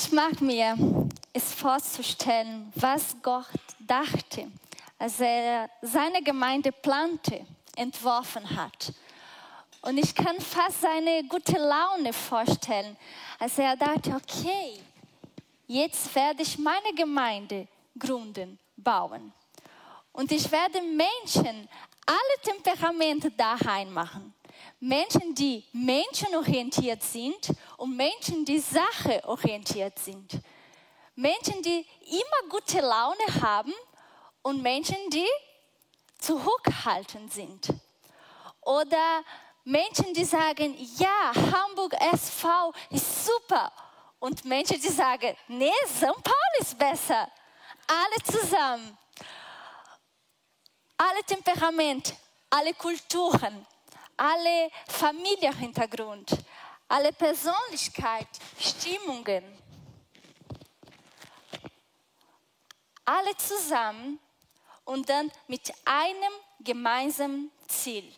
Ich mag mir es vorzustellen, was Gott dachte, als er seine Gemeinde plante, entworfen hat. Und ich kann fast seine gute Laune vorstellen, als er dachte, okay, jetzt werde ich meine Gemeinde gründen, bauen. Und ich werde Menschen alle Temperamente daheim machen. Menschen, die menschenorientiert sind und Menschen, die sacheorientiert sind. Menschen, die immer gute Laune haben und Menschen, die zurückhaltend sind. Oder Menschen, die sagen, ja, Hamburg SV ist super. Und Menschen, die sagen, nee, St. Paul ist besser. Alle zusammen. Alle Temperamente, alle Kulturen, alle Familienhintergrund, alle Persönlichkeit, Stimmungen. Alle zusammen und dann mit einem gemeinsamen Ziel.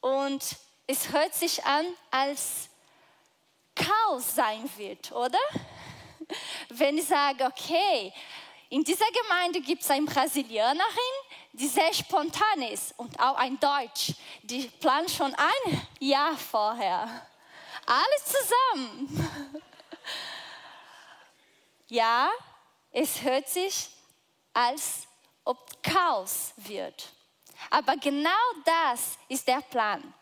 Und es hört sich an, als Chaos sein wird, oder? Wenn ich sage, okay, in dieser Gemeinde gibt es eine Brasilianerin, die sehr spontan ist und auch ein Deutsch, die plant schon ein Jahr vorher. Alles zusammen. Ja, es hört sich, als ob Chaos wird. Aber genau das ist der Plan.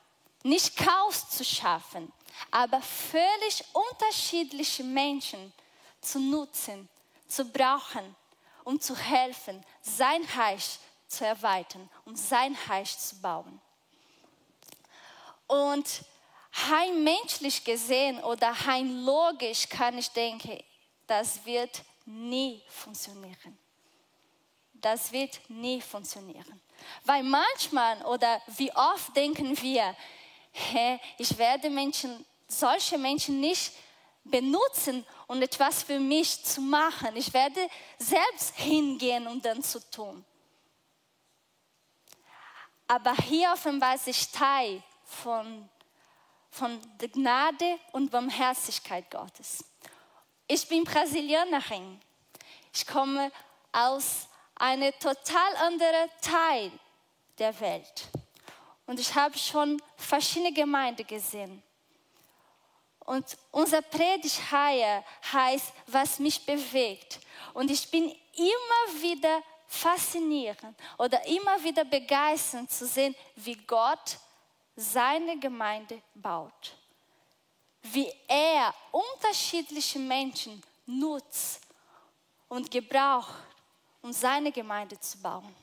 Nicht Chaos zu schaffen, aber völlig unterschiedliche Menschen zu nutzen, zu brauchen, um zu helfen, sein Reich zu erweitern und sein Reich zu bauen. Und rein menschlich gesehen oder rein logisch kann ich denken, das wird nie funktionieren. Das wird nie funktionieren. Weil manchmal oder wie oft denken wir, ich werde Menschen, solche Menschen nicht benutzen, um etwas für mich zu machen. Ich werde selbst hingehen und um dann zu tun. Aber hier offenbart sich Teil von, von der Gnade und Barmherzigkeit Gottes. Ich bin Brasilianerin. Ich komme aus einem total anderen Teil der Welt. Und ich habe schon verschiedene Gemeinden gesehen. Und unser Predigt heißt, was mich bewegt. Und ich bin immer wieder faszinierend oder immer wieder begeisternd zu sehen, wie Gott seine Gemeinde baut. Wie er unterschiedliche Menschen nutzt und gebraucht, um seine Gemeinde zu bauen.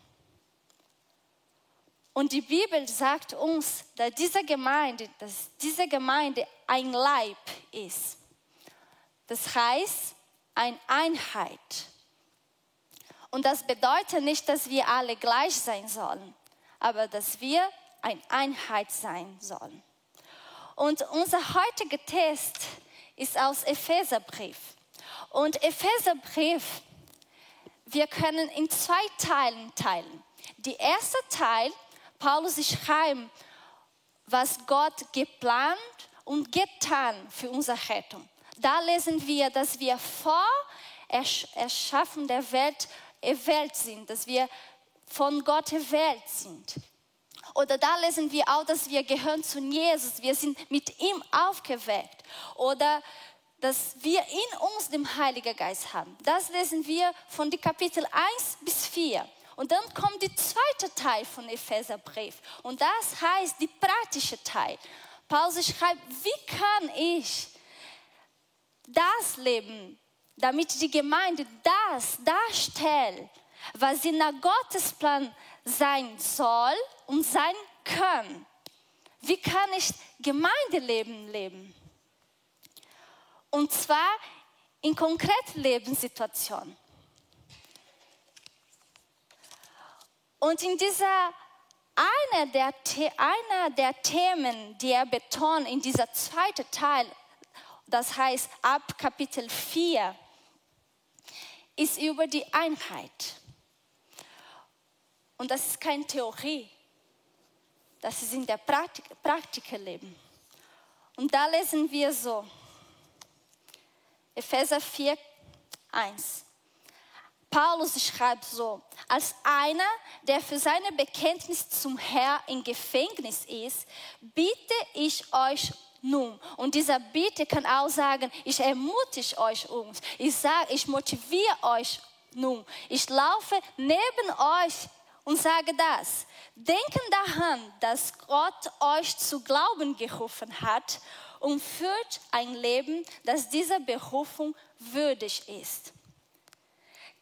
Und die Bibel sagt uns, dass diese Gemeinde, dass diese Gemeinde ein Leib ist. Das heißt, eine Einheit. Und das bedeutet nicht, dass wir alle gleich sein sollen, aber dass wir eine Einheit sein sollen. Und unser heutiger Test ist aus Epheserbrief. Und Epheserbrief, wir können in zwei Teilen teilen. Der erste Teil, Paulus schreibt, was Gott geplant und getan für unsere Rettung. Da lesen wir, dass wir vor Erschaffen der Welt erwählt sind, dass wir von Gott erwählt sind. Oder da lesen wir auch, dass wir gehören zu Jesus, wir sind mit ihm aufgeweckt. Oder dass wir in uns den Heiligen Geist haben. Das lesen wir von den Kapitel 1 bis 4. Und dann kommt der zweite Teil von Epheserbrief. Und das heißt, die praktische Teil. Paulus schreibt, wie kann ich das leben, damit die Gemeinde das darstellt, was sie nach Gottes Plan sein soll und sein kann. Wie kann ich Gemeindeleben leben? Und zwar in konkreten Lebenssituationen. Und in dieser einer der, einer der Themen, die er betont in dieser zweiten Teil, das heißt ab Kapitel 4, ist über die Einheit. Und das ist keine Theorie, das ist in der Praktik, Praktikerleben. Und da lesen wir so, Epheser 4, 1. Paulus schreibt so, als einer, der für seine Bekenntnis zum Herr im Gefängnis ist, bitte ich euch nun. Und dieser Bitte kann auch sagen, ich ermutige euch uns. Ich sage, ich motiviere euch nun. Ich laufe neben euch und sage das. Denken daran, dass Gott euch zu Glauben gerufen hat und führt ein Leben, das dieser Berufung würdig ist.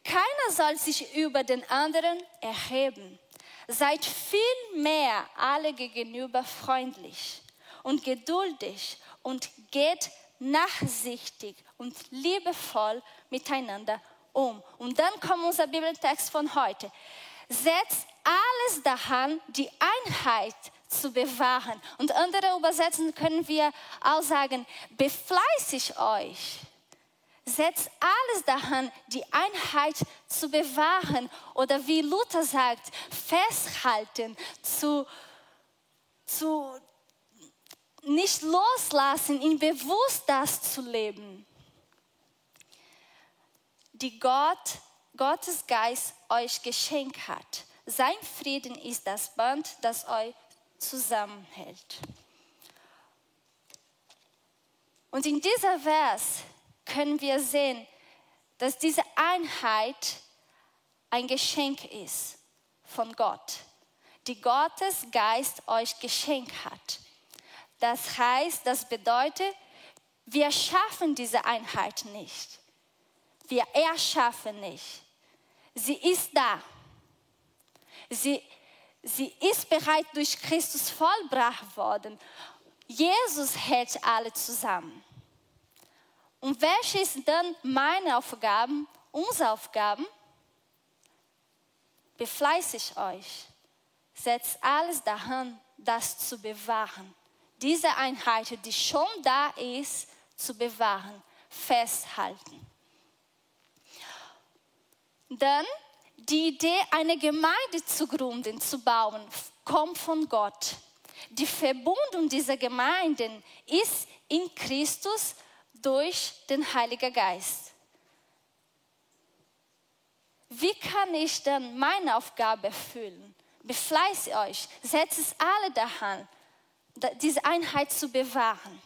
Keiner soll sich über den anderen erheben. Seid vielmehr alle gegenüber freundlich und geduldig und geht nachsichtig und liebevoll miteinander um. Und dann kommt unser Bibeltext von heute. Setzt alles daran, die Einheit zu bewahren. Und andere Übersetzungen können wir auch sagen, befleißig euch. Setzt alles daran, die Einheit zu bewahren. Oder wie Luther sagt, festhalten, zu, zu, nicht loslassen, in bewusst das zu leben. Die Gott, Gottes Geist euch geschenkt hat. Sein Frieden ist das Band, das euch zusammenhält. Und in dieser Vers können wir sehen, dass diese Einheit ein Geschenk ist von Gott, die Gottes Geist euch geschenkt hat. Das heißt, das bedeutet, wir schaffen diese Einheit nicht. Wir erschaffen nicht. Sie ist da. Sie, sie ist bereits durch Christus vollbracht worden. Jesus hält alle zusammen. Und welche ist dann meine Aufgaben, unsere Aufgaben? Befleißigt euch. Setzt alles daran, das zu bewahren. Diese Einheit, die schon da ist, zu bewahren, festhalten. Dann die Idee, eine Gemeinde zu gründen, zu bauen, kommt von Gott. Die Verbindung dieser Gemeinden ist in Christus durch den Heiligen Geist. Wie kann ich dann meine Aufgabe erfüllen? Befleißigt euch, setzt es alle daran, diese Einheit zu bewahren.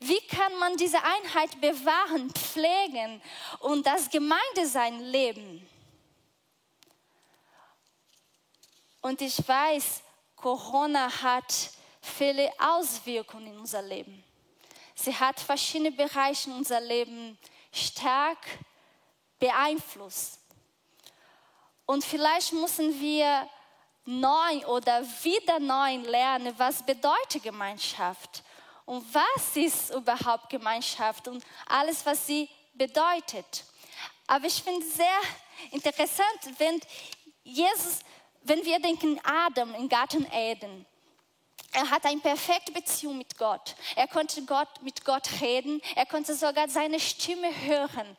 Wie kann man diese Einheit bewahren, pflegen und das Gemeindesein leben? Und ich weiß, Corona hat viele Auswirkungen in unser Leben. Sie hat verschiedene Bereiche in unser Leben stark beeinflusst. Und vielleicht müssen wir neu oder wieder neu lernen, was bedeutet Gemeinschaft und was ist überhaupt Gemeinschaft und alles, was sie bedeutet. Aber ich finde es sehr interessant, wenn Jesus wenn wir denken, Adam im Garten Eden, er hat eine perfekte Beziehung mit Gott. Er konnte Gott, mit Gott reden. Er konnte sogar seine Stimme hören.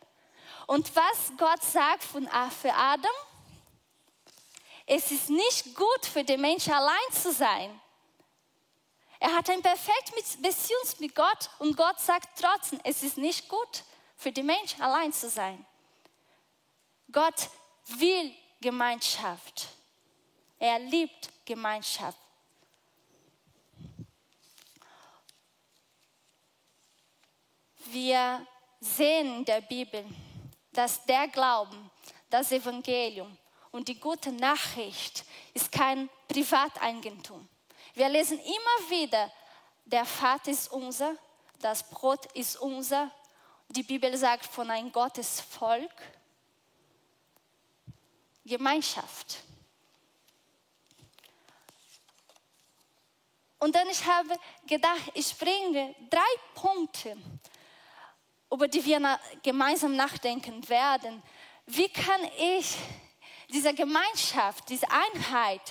Und was Gott sagt für Adam? Es ist nicht gut für den Menschen allein zu sein. Er hat eine perfekte Beziehung mit Gott und Gott sagt trotzdem, es ist nicht gut für den Menschen allein zu sein. Gott will Gemeinschaft. Er liebt Gemeinschaft. Wir sehen in der Bibel, dass der Glauben, das Evangelium und die gute Nachricht ist kein Privateigentum. Wir lesen immer wieder, der Vater ist unser, das Brot ist unser. Die Bibel sagt von ein Gottesvolk. Gemeinschaft. Und dann ich habe gedacht, ich bringe drei Punkte, über die wir gemeinsam nachdenken werden. Wie kann ich diese Gemeinschaft, diese Einheit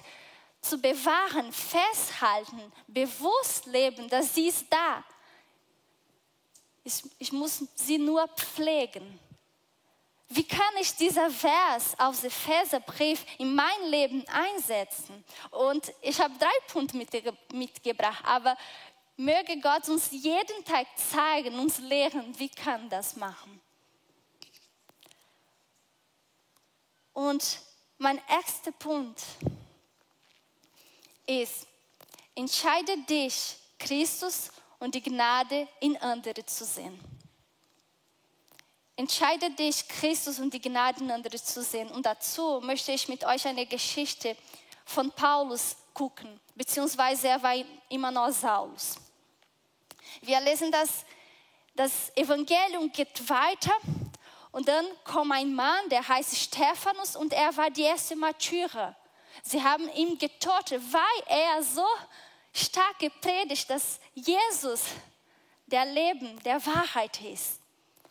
zu bewahren, festhalten, bewusst leben, dass sie ist da. Ich, ich muss sie nur pflegen. Wie kann ich dieser Vers aus Epheserbrief in mein Leben einsetzen? Und ich habe drei Punkte mitgebracht, aber Möge Gott uns jeden Tag zeigen, uns lehren, wie kann das machen. Und mein erster Punkt ist, entscheide dich, Christus und die Gnade in andere zu sehen. Entscheide dich, Christus und die Gnade in andere zu sehen. Und dazu möchte ich mit euch eine Geschichte von Paulus gucken, beziehungsweise er war immer noch Saulus. Wir lesen das, das Evangelium geht weiter und dann kommt ein Mann, der heißt Stephanus und er war die erste Martyrer. Sie haben ihn getötet, weil er so stark gepredigt, dass Jesus der Leben, der Wahrheit ist.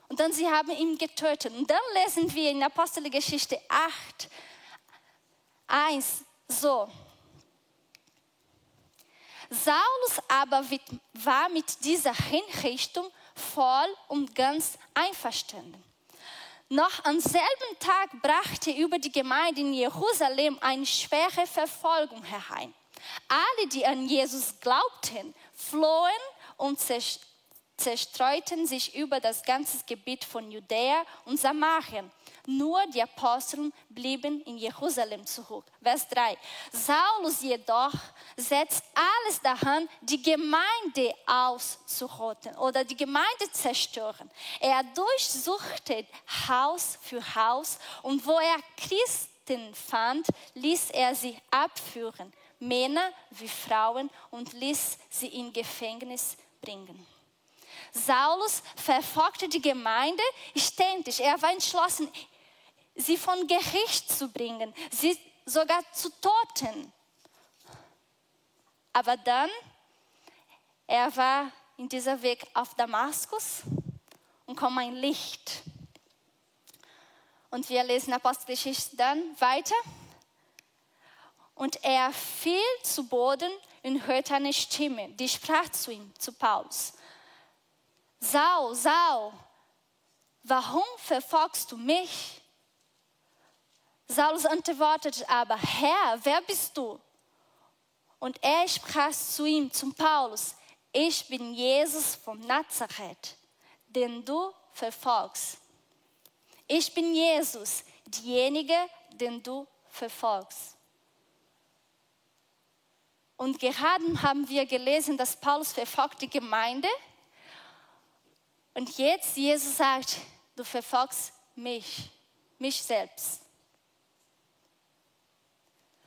Und dann sie haben ihn getötet. Und dann lesen wir in Apostelgeschichte 8, 1 so. Saulus aber war mit dieser Hinrichtung voll und ganz einverstanden. Noch am selben Tag brachte über die Gemeinde in Jerusalem eine schwere Verfolgung herein. Alle, die an Jesus glaubten, flohen und zerstreuten sich über das ganze Gebiet von Judäa und Samarien. Nur die Apostel blieben in Jerusalem zurück. Vers 3. Saulus jedoch setzt alles daran, die Gemeinde auszurotten oder die Gemeinde zerstören. Er durchsuchte Haus für Haus und wo er Christen fand, ließ er sie abführen, Männer wie Frauen, und ließ sie in Gefängnis bringen. Saulus verfolgte die Gemeinde ständig. Er war entschlossen, sie von Gericht zu bringen, sie sogar zu toten. Aber dann, er war in dieser Weg auf Damaskus und kommt ein Licht. Und wir lesen Apostelgeschichte dann weiter. Und er fiel zu Boden und hörte eine Stimme, die sprach zu ihm, zu Paulus. Sau, Sau, warum verfolgst du mich? Saulus antwortete aber, Herr, wer bist du? Und er sprach zu ihm, zum Paulus, ich bin Jesus von Nazareth, den du verfolgst. Ich bin Jesus, diejenige, den du verfolgst. Und gerade haben wir gelesen, dass Paulus verfolgt die Gemeinde. Und jetzt Jesus sagt, du verfolgst mich, mich selbst.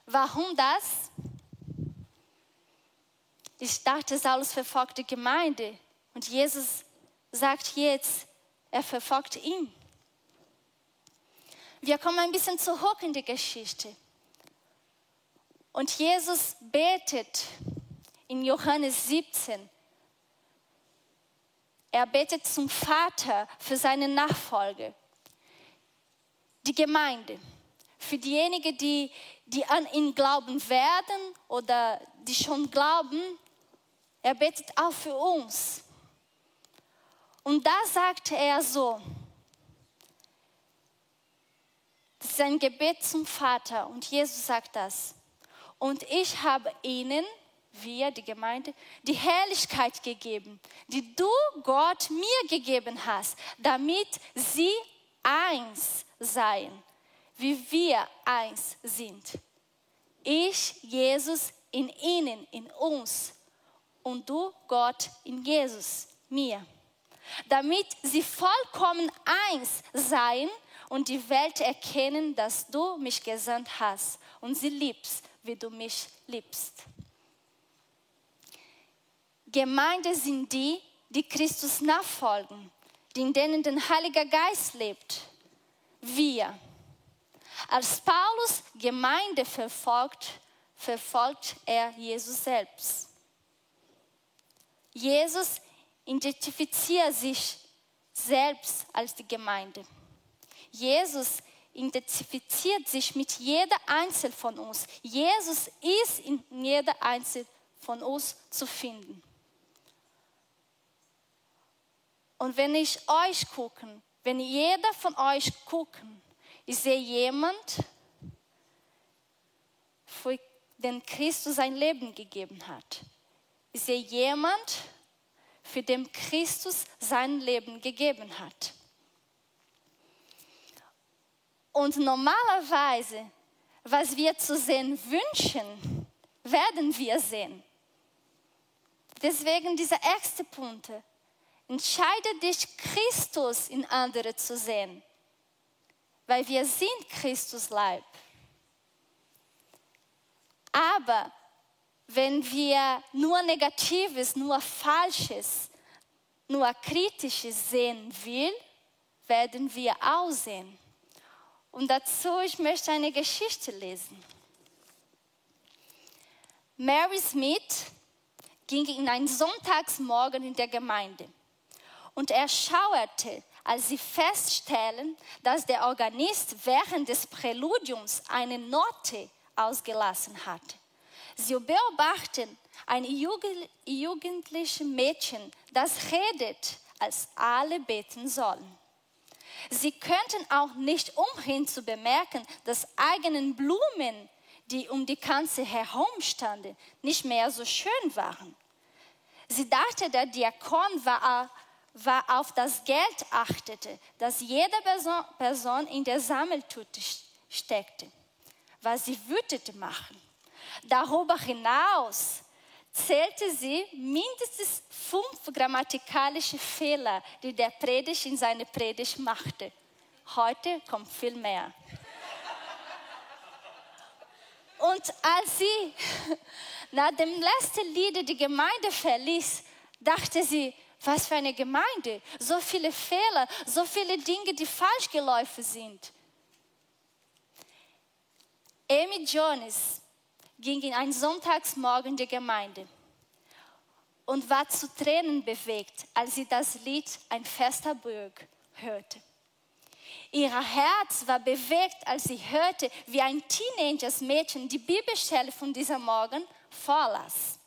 Warum das? Ich dachte, Saulus verfolgt die Gemeinde und Jesus sagt jetzt, er verfolgt ihn. Wir kommen ein bisschen zurück in die Geschichte. Und Jesus betet in Johannes 17. Er betet zum Vater für seine Nachfolge, die Gemeinde für diejenigen, die, die an ihn glauben werden oder die schon glauben. Er betet auch für uns. Und da sagte er so, das ist ein Gebet zum Vater und Jesus sagt das. Und ich habe ihnen, wir, die Gemeinde, die Herrlichkeit gegeben, die du Gott mir gegeben hast, damit sie eins seien wie wir eins sind. Ich, Jesus, in ihnen, in uns und du, Gott, in Jesus, mir. Damit sie vollkommen eins seien und die Welt erkennen, dass du mich gesandt hast und sie liebst, wie du mich liebst. Gemeinde sind die, die Christus nachfolgen, in denen der Heilige Geist lebt. Wir. Als Paulus Gemeinde verfolgt, verfolgt er Jesus selbst. Jesus identifiziert sich selbst als die Gemeinde. Jesus identifiziert sich mit jeder Einzel von uns. Jesus ist in jeder Einzel von uns zu finden. Und wenn ich euch gucke, wenn jeder von euch gucken, ich sehe jemand, für den Christus sein Leben gegeben hat. Ich sehe jemand, für den Christus sein Leben gegeben hat. Und normalerweise, was wir zu sehen wünschen, werden wir sehen. Deswegen dieser erste Punkt. Entscheide dich, Christus in andere zu sehen, weil wir sind Christus Leib. Aber wenn wir nur Negatives, nur Falsches, nur Kritisches sehen will, werden wir aussehen. Und dazu, ich möchte eine Geschichte lesen. Mary Smith ging in einen Sonntagsmorgen in der Gemeinde und er schauerte, als sie feststellen, dass der Organist während des Präludiums eine Note ausgelassen hatte. Sie beobachten ein jugendliches Mädchen, das redet, als alle beten sollen. Sie könnten auch nicht umhin zu bemerken, dass eigenen Blumen, die um die Kanzel herumstanden, nicht mehr so schön waren. Sie dachte, der Diakon war, war auf das Geld achtete, das jede Person, in der Sammeltüte steckte, was sie wütend machen. Darüber hinaus zählte sie mindestens fünf grammatikalische Fehler, die der Predigt in seine Predigt machte. Heute kommt viel mehr. Und als sie nach dem letzten Lied die Gemeinde verließ, dachte sie, was für eine Gemeinde, so viele Fehler, so viele Dinge, die falsch gelaufen sind. Amy Jones ging in einen Sonntagsmorgen der Gemeinde und war zu Tränen bewegt, als sie das Lied Ein fester Burg hörte. Ihr Herz war bewegt, als sie hörte, wie ein Teenagers-Mädchen die Bibelstelle von diesem Morgen vorlas.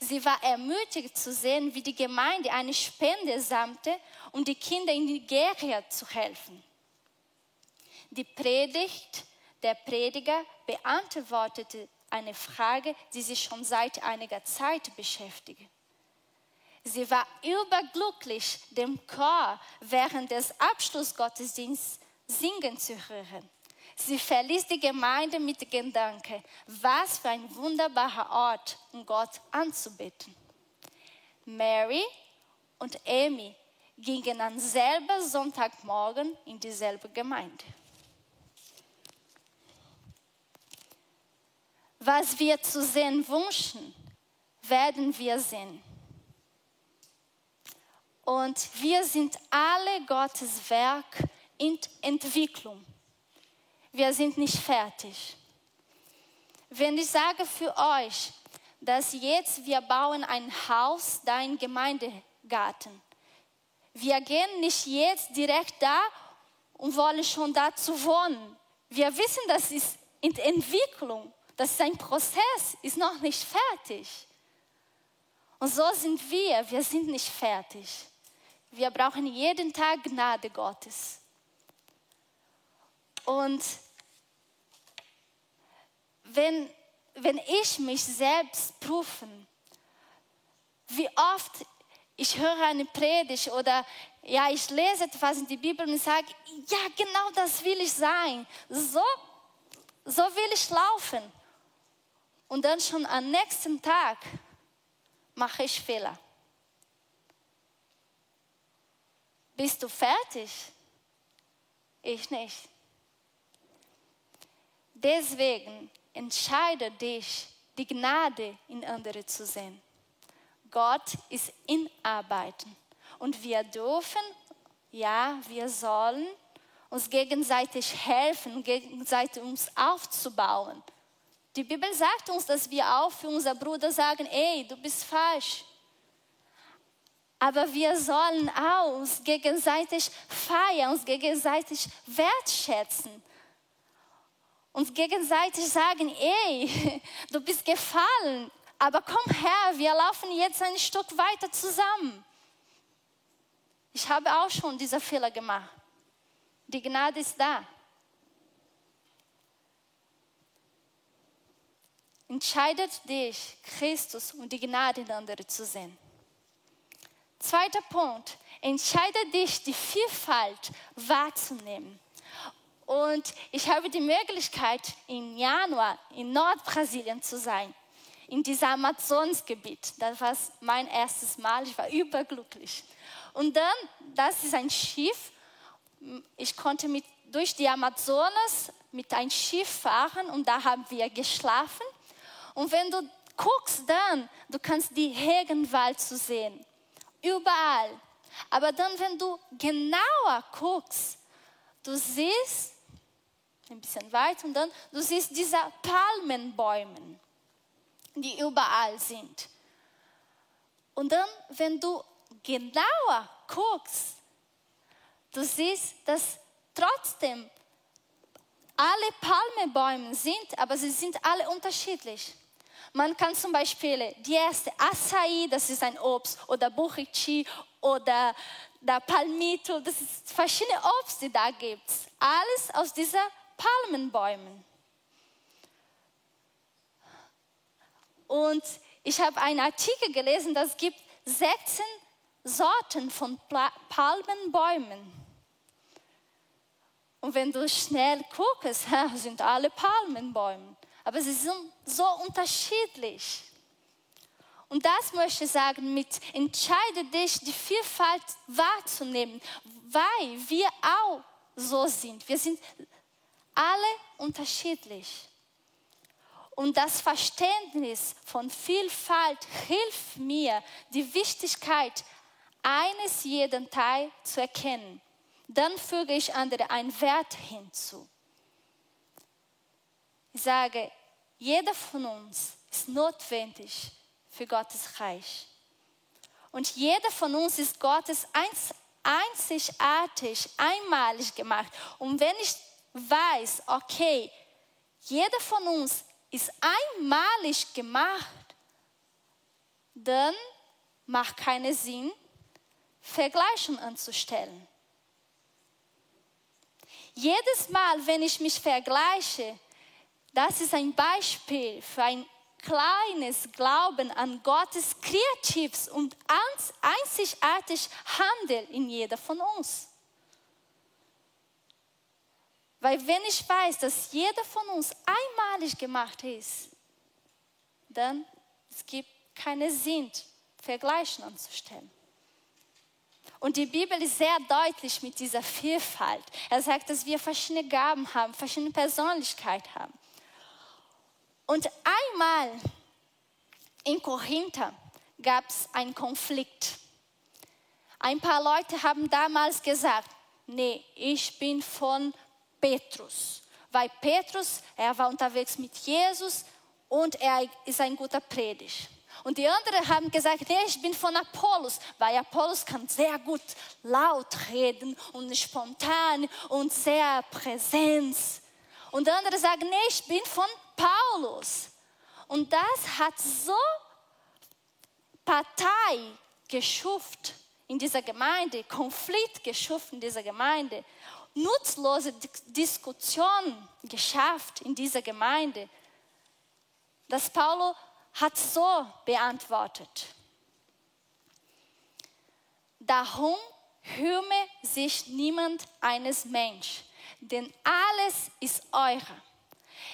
Sie war ermutigt zu sehen, wie die Gemeinde eine Spende sammelte, um die Kinder in Nigeria zu helfen. Die Predigt der Prediger beantwortete eine Frage, die sie schon seit einiger Zeit beschäftigt. Sie war überglücklich, dem Chor während des Abschlussgottesdienstes singen zu hören. Sie verließ die Gemeinde mit dem Gedanken, was für ein wunderbarer Ort, um Gott anzubeten. Mary und Amy gingen am selben Sonntagmorgen in dieselbe Gemeinde. Was wir zu sehen wünschen, werden wir sehen. Und wir sind alle Gottes Werk in Entwicklung. Wir sind nicht fertig. Wenn ich sage für euch, dass jetzt wir bauen ein Haus, dein Gemeindegarten. Wir gehen nicht jetzt direkt da und wollen schon da zu wohnen. Wir wissen, das ist in Entwicklung. Das ist ein Prozess, ist noch nicht fertig. Und so sind wir, wir sind nicht fertig. Wir brauchen jeden Tag Gnade Gottes. Und wenn, wenn ich mich selbst prüfen, wie oft ich höre eine Predigt oder ja, ich lese etwas in die Bibel und sage, ja, genau das will ich sein. So, so will ich laufen. Und dann schon am nächsten Tag mache ich Fehler. Bist du fertig? Ich nicht. Deswegen entscheide dich, die Gnade in andere zu sehen. Gott ist in Arbeiten und wir dürfen, ja, wir sollen uns gegenseitig helfen, gegenseitig uns aufzubauen. Die Bibel sagt uns, dass wir auch für unsere Bruder sagen, ey, du bist falsch. Aber wir sollen auch uns gegenseitig feiern, uns gegenseitig wertschätzen. Uns gegenseitig sagen, ey, du bist gefallen, aber komm her, wir laufen jetzt ein Stück weiter zusammen. Ich habe auch schon diese Fehler gemacht. Die Gnade ist da. Entscheidet dich, Christus und die Gnade in andere zu sehen. Zweiter Punkt. Entscheide dich, die Vielfalt wahrzunehmen. Und ich habe die Möglichkeit, im Januar in Nordbrasilien zu sein, in diesem Amazonsgebiet. Das war mein erstes Mal. Ich war überglücklich. Und dann, das ist ein Schiff. Ich konnte mit, durch die Amazonas mit einem Schiff fahren und da haben wir geschlafen. Und wenn du guckst dann, du kannst die Regenwald zu sehen. Überall. Aber dann, wenn du genauer guckst, du siehst ein bisschen weit und dann du siehst diese Palmenbäume, die überall sind. Und dann, wenn du genauer guckst, du siehst, dass trotzdem alle Palmenbäume sind, aber sie sind alle unterschiedlich. Man kann zum Beispiel die erste Acai, das ist ein Obst, oder Buriti oder der Palmito, das ist verschiedene Obst, die da gibt. Alles aus dieser Palmenbäumen. Und ich habe einen Artikel gelesen, dass es gibt 16 Sorten von Palmenbäumen. Und wenn du schnell guckst, sind alle Palmenbäume. Aber sie sind so unterschiedlich. Und das möchte ich sagen mit entscheide dich, die Vielfalt wahrzunehmen, weil wir auch so sind. Wir sind alle unterschiedlich. Und das Verständnis von Vielfalt hilft mir, die Wichtigkeit eines jeden Teil zu erkennen. Dann füge ich andere einen Wert hinzu. Ich sage, jeder von uns ist notwendig für Gottes Reich. Und jeder von uns ist Gottes einzigartig, einmalig gemacht. Und wenn ich weiß, okay, jeder von uns ist einmalig gemacht, dann macht keinen Sinn, Vergleichungen anzustellen. Jedes Mal, wenn ich mich vergleiche, das ist ein Beispiel für ein kleines Glauben an Gottes kreatives und einzigartig Handeln in jeder von uns. Weil wenn ich weiß, dass jeder von uns einmalig gemacht ist, dann es gibt keinen Sinn, Vergleichen anzustellen. Und die Bibel ist sehr deutlich mit dieser Vielfalt. Er sagt, dass wir verschiedene Gaben haben, verschiedene Persönlichkeiten haben. Und einmal in Korinther gab es einen Konflikt. Ein paar Leute haben damals gesagt, nee, ich bin von Petrus. Weil Petrus, er war unterwegs mit Jesus und er ist ein guter Predigt. Und die anderen haben gesagt, nee, ich bin von Apollos, weil Apollos kann sehr gut laut reden und spontan und sehr präsent. Und die anderen sagen, nee, ich bin von Paulus. Und das hat so Partei geschuft in dieser Gemeinde, Konflikt geschuft in dieser Gemeinde nutzlose Diskussion geschafft in dieser Gemeinde. Das Paulo hat so beantwortet. Darum hüme sich niemand eines Menschen, denn alles ist eure.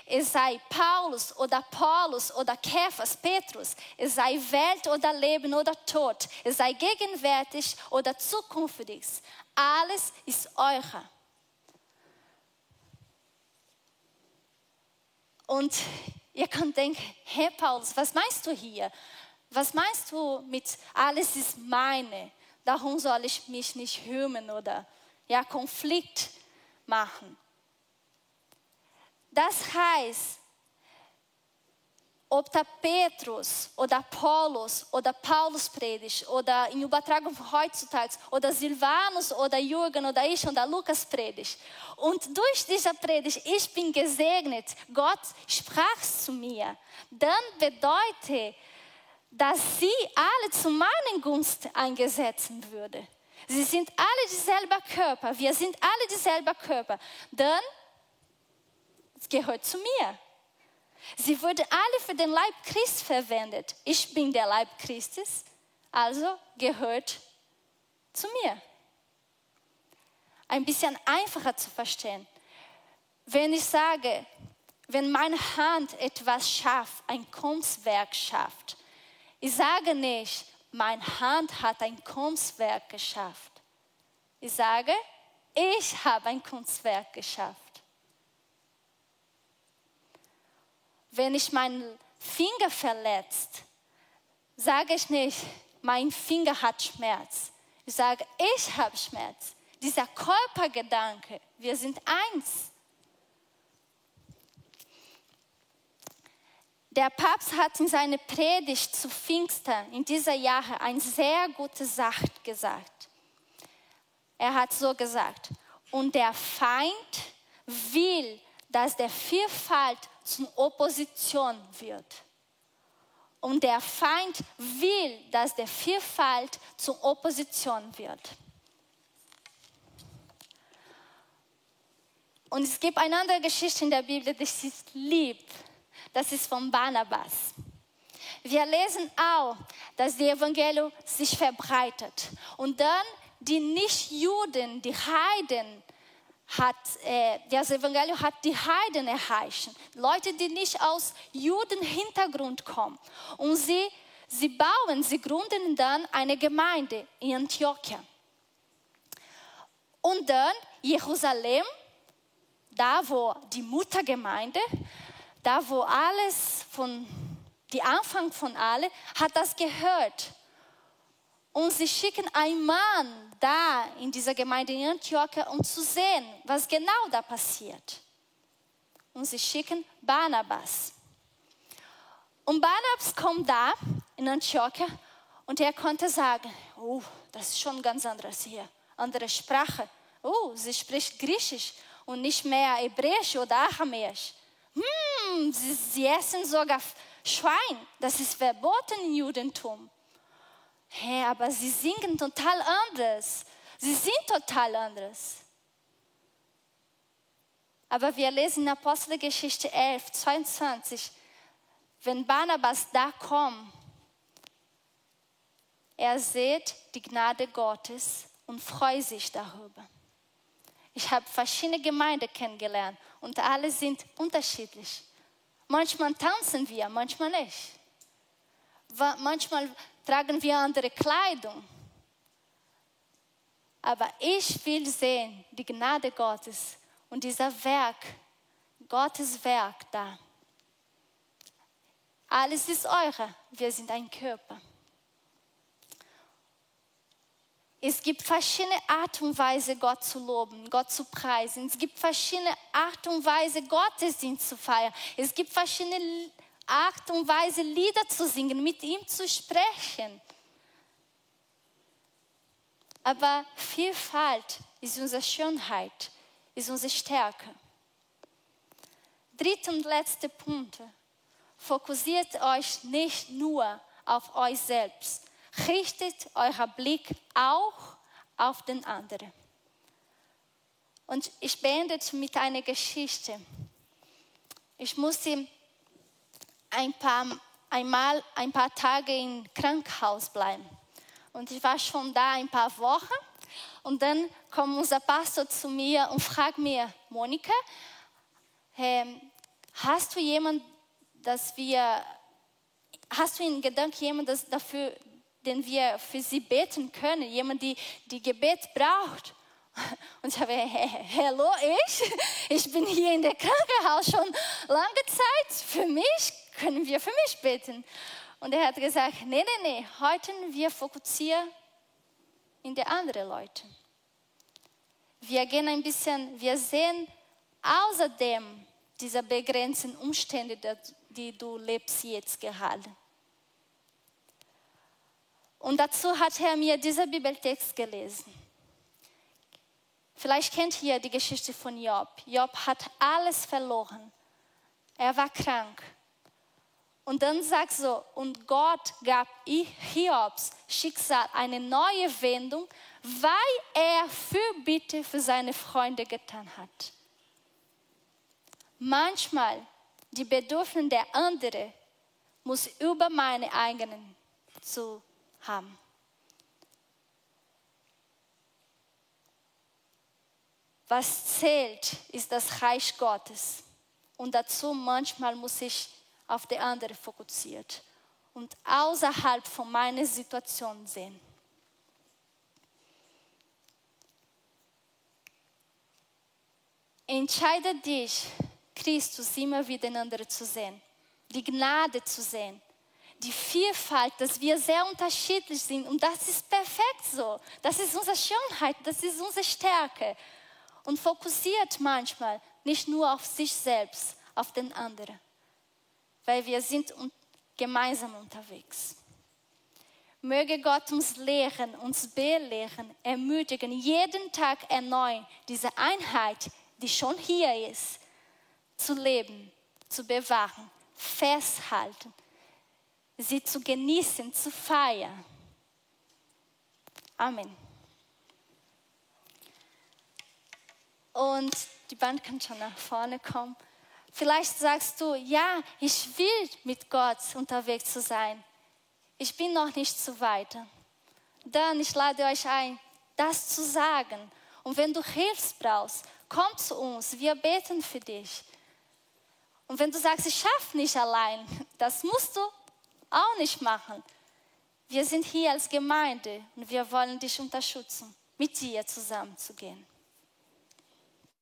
Es sei Paulus oder Paulus oder Kephas, Petrus, es sei Welt oder Leben oder Tod, es sei gegenwärtig oder zukünftig, alles ist eure. Und ihr könnt denken, Herr Paulus, was meinst du hier? Was meinst du mit alles ist meine? Darum soll ich mich nicht hümen oder ja, Konflikt machen. Das heißt, ob da Petrus oder Paulus oder Paulus predigt oder in Übertragung heutzutage oder Silvanus oder Jürgen oder ich oder Lukas predigt. Und durch diese Predigt, ich bin gesegnet, Gott sprach zu mir, dann bedeutet, dass sie alle zu meinen Gunst eingesetzt würde. Sie sind alle dieselbe Körper, wir sind alle dieselbe Körper. Dann gehört zu mir. Sie wurde alle für den Leib Christ verwendet. Ich bin der Leib Christus, also gehört zu mir. Ein bisschen einfacher zu verstehen. Wenn ich sage, wenn meine Hand etwas schafft, ein Kunstwerk schafft, ich sage nicht, meine Hand hat ein Kunstwerk geschafft. Ich sage, ich habe ein Kunstwerk geschafft. Wenn ich meinen Finger verletzt, sage ich nicht, mein Finger hat Schmerz. Ich sage, ich habe Schmerz. Dieser Körpergedanke, wir sind eins. Der Papst hat in seiner Predigt zu Pfingsten in dieser Jahre eine sehr gute Sache gesagt. Er hat so gesagt, und der Feind will, dass der Vielfalt zur Opposition wird. Und der Feind will, dass der Vielfalt zur Opposition wird. Und es gibt eine andere Geschichte in der Bibel, die ich lieb. Das ist von Barnabas. Wir lesen auch, dass die Evangelium sich verbreitet. Und dann die Nichtjuden, die Heiden, hat, äh, das Evangelium hat die Heiden erreicht. Leute, die nicht aus Judenhintergrund kommen. Und sie, sie bauen, sie gründen dann eine Gemeinde in Antiochia. Und dann Jerusalem, da wo die Muttergemeinde, da wo alles von, die Anfang von alle, hat das gehört. Und sie schicken einen Mann da in dieser Gemeinde in Antiochia, um zu sehen, was genau da passiert. Und sie schicken Barnabas. Und Barnabas kommt da in Antiochia und er konnte sagen, oh, das ist schon ganz anderes hier, andere Sprache. Oh, sie spricht Griechisch und nicht mehr Hebräisch oder Aramäisch. Hm, sie, sie essen sogar Schwein, das ist verboten im Judentum. Hä, aber sie singen total anders. Sie sind total anders. Aber wir lesen in Apostelgeschichte 11, 22, wenn Barnabas da kommt, er sieht die Gnade Gottes und freut sich darüber. Ich habe verschiedene Gemeinden kennengelernt und alle sind unterschiedlich. Manchmal tanzen wir, manchmal nicht. Manchmal tragen wir andere Kleidung. Aber ich will sehen die Gnade Gottes und dieser Werk, Gottes Werk da. Alles ist eure, wir sind ein Körper. Es gibt verschiedene Art und Weise, Gott zu loben, Gott zu preisen. Es gibt verschiedene Art und Weise, Gottesdienst zu feiern. Es gibt verschiedene Art und Weise, Lieder zu singen, mit ihm zu sprechen. Aber Vielfalt ist unsere Schönheit, ist unsere Stärke. Dritter und letzter Punkt. Fokussiert euch nicht nur auf euch selbst. Richtet euren Blick auch auf den anderen. Und ich beende mit einer Geschichte. Ich musste ein paar, einmal ein paar Tage im Krankenhaus bleiben. Und ich war schon da ein paar Wochen. Und dann kommt unser Pastor zu mir und fragt mir, Monika, ähm, hast du jemanden, dass wir, hast du in Gedanken jemanden, dafür, den wir für sie beten können, jemand, die, die Gebet braucht? Und ich habe, hallo, ich? Ich bin hier in der Krankenhaus schon lange Zeit. Für mich können wir für mich beten? Und er hat gesagt, nee, nee, nee, heute wir fokussieren in die anderen Leute. Wir gehen ein bisschen, wir sehen außerdem diese begrenzten Umstände, die du lebst jetzt gerade. Und dazu hat er mir diesen Bibeltext gelesen. Vielleicht kennt ihr die Geschichte von Job. Job hat alles verloren. Er war krank. Und dann sagt so, und Gott gab Hiobs Schicksal eine neue Wendung, weil er Fürbitte für seine Freunde getan hat. Manchmal die Bedürfnisse der anderen muss über meine eigenen zu haben. Was zählt, ist das Reich Gottes. Und dazu manchmal muss ich auf die andere fokussiert und außerhalb von meiner Situation sehen. Entscheide dich, Christus immer wieder in andere zu sehen, die Gnade zu sehen, die Vielfalt, dass wir sehr unterschiedlich sind und das ist perfekt so. Das ist unsere Schönheit, das ist unsere Stärke. Und fokussiert manchmal nicht nur auf sich selbst, auf den anderen, weil wir sind gemeinsam unterwegs. Möge Gott uns lehren, uns belehren, ermutigen, jeden Tag erneut diese Einheit, die schon hier ist, zu leben, zu bewahren, festhalten, sie zu genießen, zu feiern. Amen. Und die Band kann schon nach vorne kommen. Vielleicht sagst du, ja, ich will mit Gott unterwegs zu sein. Ich bin noch nicht so weit. Dann, ich lade euch ein, das zu sagen. Und wenn du Hilfe brauchst, komm zu uns, wir beten für dich. Und wenn du sagst, ich schaffe nicht allein, das musst du auch nicht machen. Wir sind hier als Gemeinde und wir wollen dich unterstützen, mit dir zusammenzugehen.